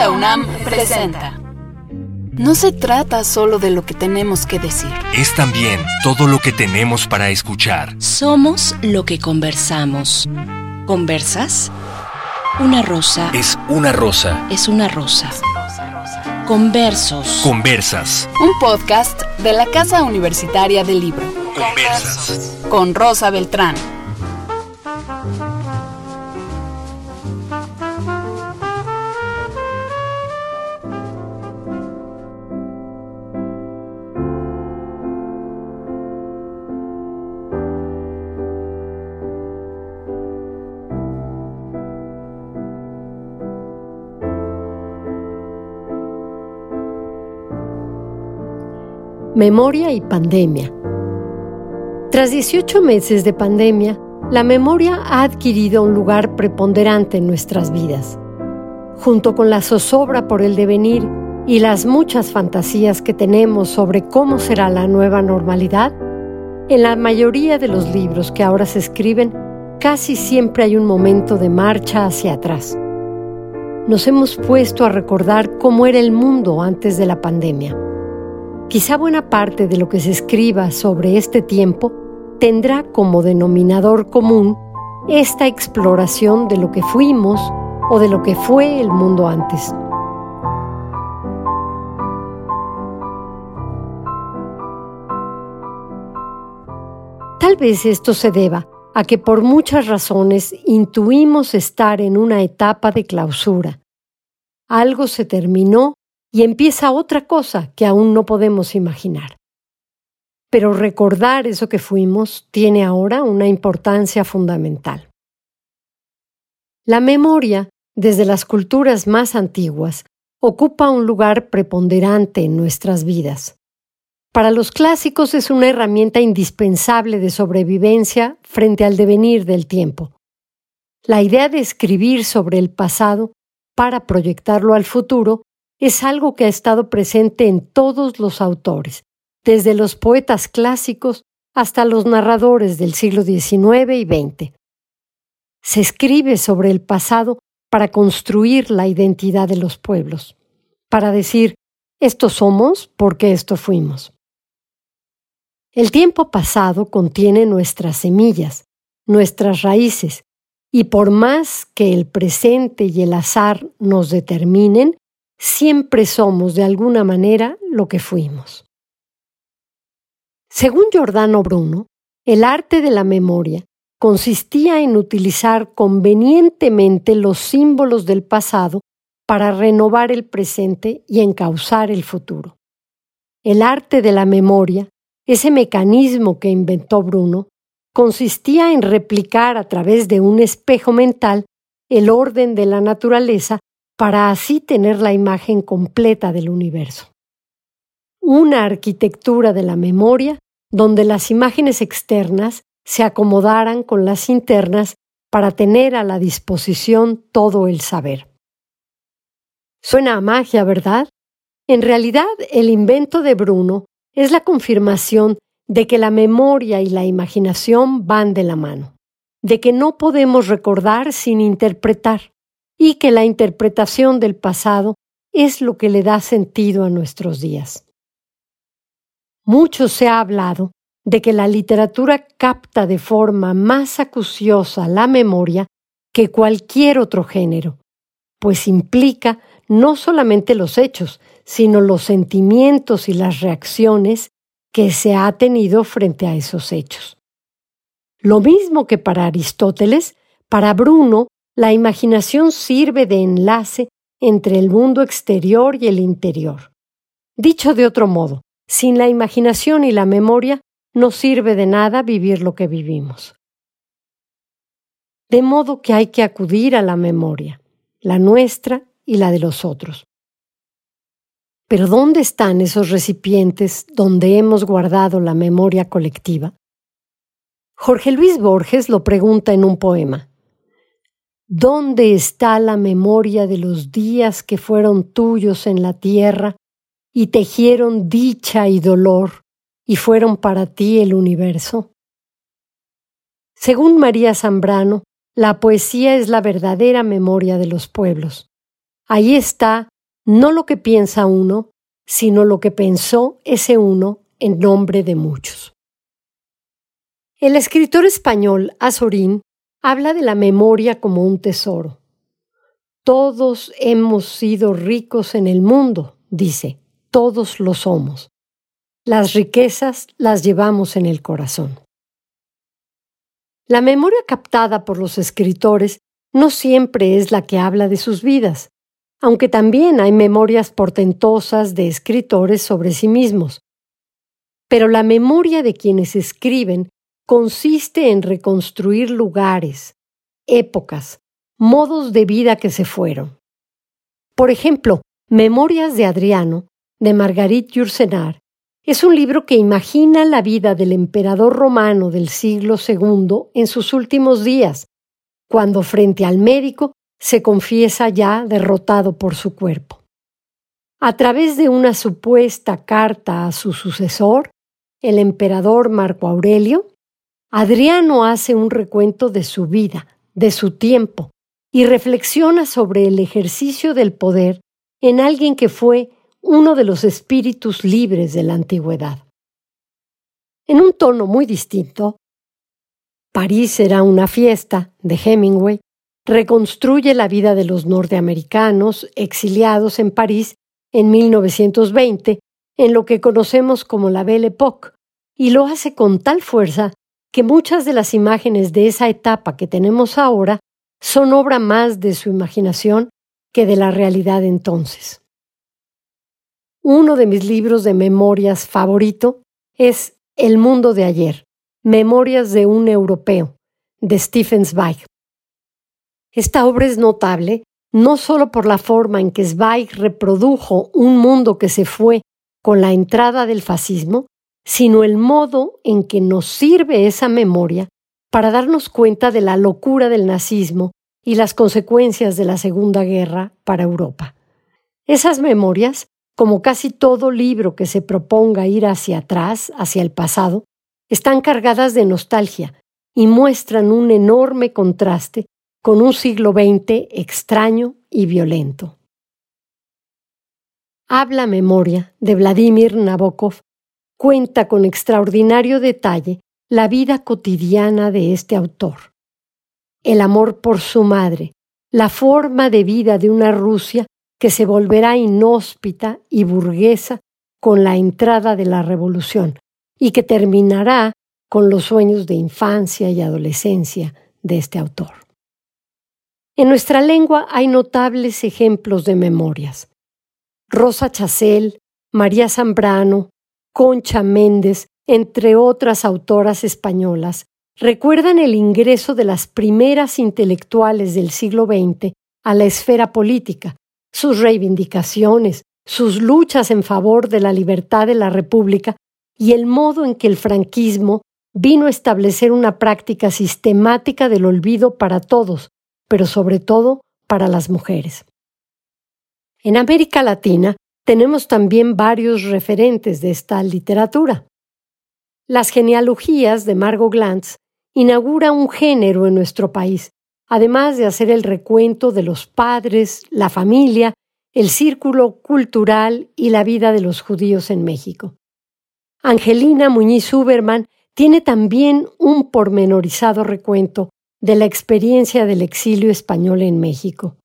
Cultura UNAM presenta. No se trata solo de lo que tenemos que decir. Es también todo lo que tenemos para escuchar. Somos lo que conversamos. ¿Conversas? Una rosa Es una rosa. es una rosa. Conversos. Conversas. Un podcast de la Casa Universitaria del Libro. Conversas. Con Rosa Beltrán. Memoria y pandemia. Tras 18 meses de pandemia, la memoria ha adquirido un lugar preponderante en nuestras vidas. Junto con la zozobra por el devenir y las muchas fantasías que tenemos sobre cómo será la nueva normalidad, en la mayoría de los libros que ahora se escriben, casi siempre hay un momento de marcha hacia atrás. Nos hemos puesto a recordar cómo era el mundo antes de la pandemia. Quizá buena parte de lo que se escriba sobre este tiempo tendrá como denominador común esta exploración de lo que fuimos o de lo que fue el mundo antes. Tal vez esto se deba a que por muchas razones intuimos estar en una etapa de clausura. Algo se terminó y empieza otra cosa que aún no podemos imaginar. Pero recordar eso que fuimos tiene ahora una importancia fundamental. La memoria, desde las culturas más antiguas, ocupa un lugar preponderante en nuestras vidas. Para los clásicos es una herramienta indispensable de sobrevivencia frente al devenir del tiempo. La idea de escribir sobre el pasado para proyectarlo al futuro es algo que ha estado presente en todos los autores, desde los poetas clásicos hasta los narradores del siglo XIX y XX. Se escribe sobre el pasado para construir la identidad de los pueblos, para decir, esto somos porque esto fuimos. El tiempo pasado contiene nuestras semillas, nuestras raíces, y por más que el presente y el azar nos determinen, siempre somos de alguna manera lo que fuimos. Según Giordano Bruno, el arte de la memoria consistía en utilizar convenientemente los símbolos del pasado para renovar el presente y encauzar el futuro. El arte de la memoria, ese mecanismo que inventó Bruno, consistía en replicar a través de un espejo mental el orden de la naturaleza para así tener la imagen completa del universo. Una arquitectura de la memoria donde las imágenes externas se acomodaran con las internas para tener a la disposición todo el saber. Suena a magia, ¿verdad? En realidad, el invento de Bruno es la confirmación de que la memoria y la imaginación van de la mano, de que no podemos recordar sin interpretar, y que la interpretación del pasado es lo que le da sentido a nuestros días. Mucho se ha hablado de que la literatura capta de forma más acuciosa la memoria que cualquier otro género, pues implica no solamente los hechos, sino los sentimientos y las reacciones que se ha tenido frente a esos hechos. Lo mismo que para Aristóteles, para Bruno la imaginación sirve de enlace entre el mundo exterior y el interior. Dicho de otro modo, sin la imaginación y la memoria no sirve de nada vivir lo que vivimos. De modo que hay que acudir a la memoria, la nuestra y la de los otros. Pero ¿dónde están esos recipientes donde hemos guardado la memoria colectiva? Jorge Luis Borges lo pregunta en un poema. ¿Dónde está la memoria de los días que fueron tuyos en la tierra y tejieron dicha y dolor y fueron para ti el universo? Según María Zambrano, la poesía es la verdadera memoria de los pueblos. Ahí está no lo que piensa uno, sino lo que pensó ese uno en nombre de muchos. El escritor español Azorín habla de la memoria como un tesoro. Todos hemos sido ricos en el mundo, dice, todos lo somos. Las riquezas las llevamos en el corazón. La memoria captada por los escritores no siempre es la que habla de sus vidas, aunque también hay memorias portentosas de escritores sobre sí mismos. Pero la memoria de quienes escriben consiste en reconstruir lugares, épocas, modos de vida que se fueron. Por ejemplo, Memorias de Adriano, de Marguerite Yourcenar, es un libro que imagina la vida del emperador romano del siglo II en sus últimos días, cuando frente al médico se confiesa ya derrotado por su cuerpo. A través de una supuesta carta a su sucesor, el emperador Marco Aurelio, Adriano hace un recuento de su vida, de su tiempo, y reflexiona sobre el ejercicio del poder en alguien que fue uno de los espíritus libres de la antigüedad. En un tono muy distinto, París era una fiesta de Hemingway reconstruye la vida de los norteamericanos exiliados en París en 1920 en lo que conocemos como la Belle Époque, y lo hace con tal fuerza que muchas de las imágenes de esa etapa que tenemos ahora son obra más de su imaginación que de la realidad entonces. Uno de mis libros de memorias favorito es El mundo de ayer, Memorias de un europeo, de Stephen Zweig. Esta obra es notable no solo por la forma en que Zweig reprodujo un mundo que se fue con la entrada del fascismo, sino el modo en que nos sirve esa memoria para darnos cuenta de la locura del nazismo y las consecuencias de la Segunda Guerra para Europa. Esas memorias, como casi todo libro que se proponga ir hacia atrás, hacia el pasado, están cargadas de nostalgia y muestran un enorme contraste con un siglo XX extraño y violento. Habla Memoria de Vladimir Nabokov cuenta con extraordinario detalle la vida cotidiana de este autor. El amor por su madre, la forma de vida de una Rusia que se volverá inhóspita y burguesa con la entrada de la revolución y que terminará con los sueños de infancia y adolescencia de este autor. En nuestra lengua hay notables ejemplos de memorias. Rosa Chacel, María Zambrano, Concha Méndez, entre otras autoras españolas, recuerdan el ingreso de las primeras intelectuales del siglo XX a la esfera política, sus reivindicaciones, sus luchas en favor de la libertad de la República y el modo en que el franquismo vino a establecer una práctica sistemática del olvido para todos, pero sobre todo para las mujeres. En América Latina, tenemos también varios referentes de esta literatura. Las genealogías de Margot Glantz inaugura un género en nuestro país, además de hacer el recuento de los padres, la familia, el círculo cultural y la vida de los judíos en México. Angelina Muñiz Huberman tiene también un pormenorizado recuento de la experiencia del exilio español en México.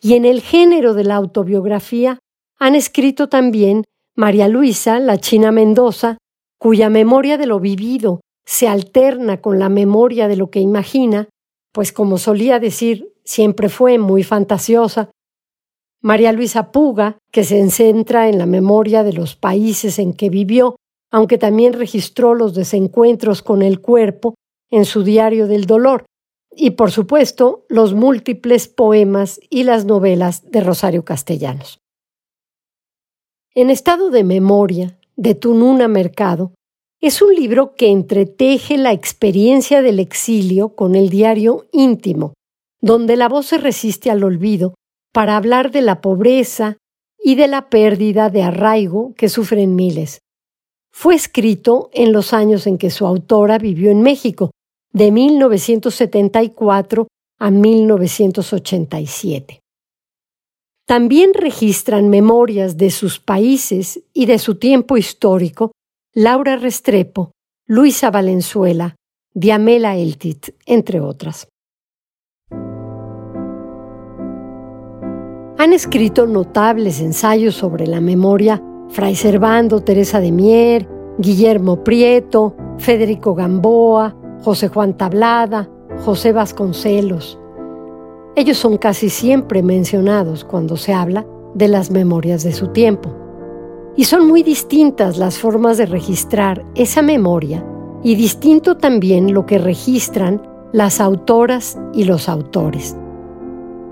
Y en el género de la autobiografía han escrito también María Luisa, la China Mendoza, cuya memoria de lo vivido se alterna con la memoria de lo que imagina, pues como solía decir, siempre fue muy fantasiosa. María Luisa Puga, que se centra en la memoria de los países en que vivió, aunque también registró los desencuentros con el cuerpo en su diario del dolor, y por supuesto los múltiples poemas y las novelas de Rosario Castellanos. En estado de memoria, de Tununa Mercado, es un libro que entreteje la experiencia del exilio con el diario íntimo, donde la voz se resiste al olvido para hablar de la pobreza y de la pérdida de arraigo que sufren miles. Fue escrito en los años en que su autora vivió en México, de 1974 a 1987. También registran memorias de sus países y de su tiempo histórico Laura Restrepo, Luisa Valenzuela, Diamela Eltit, entre otras. Han escrito notables ensayos sobre la memoria Fray Servando, Teresa de Mier, Guillermo Prieto, Federico Gamboa, José Juan Tablada, José Vasconcelos. Ellos son casi siempre mencionados cuando se habla de las memorias de su tiempo. Y son muy distintas las formas de registrar esa memoria y distinto también lo que registran las autoras y los autores.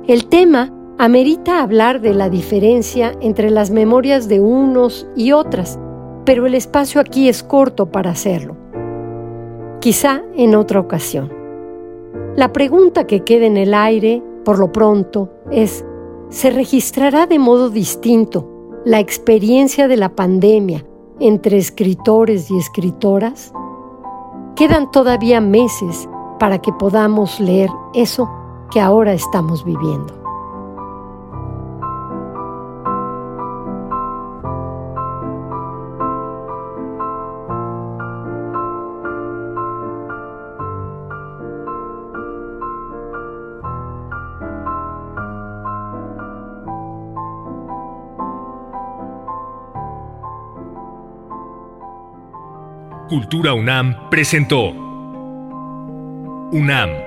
El tema amerita hablar de la diferencia entre las memorias de unos y otras, pero el espacio aquí es corto para hacerlo. Quizá en otra ocasión. La pregunta que queda en el aire, por lo pronto, es, ¿se registrará de modo distinto la experiencia de la pandemia entre escritores y escritoras? Quedan todavía meses para que podamos leer eso que ahora estamos viviendo. Cultura UNAM presentó. UNAM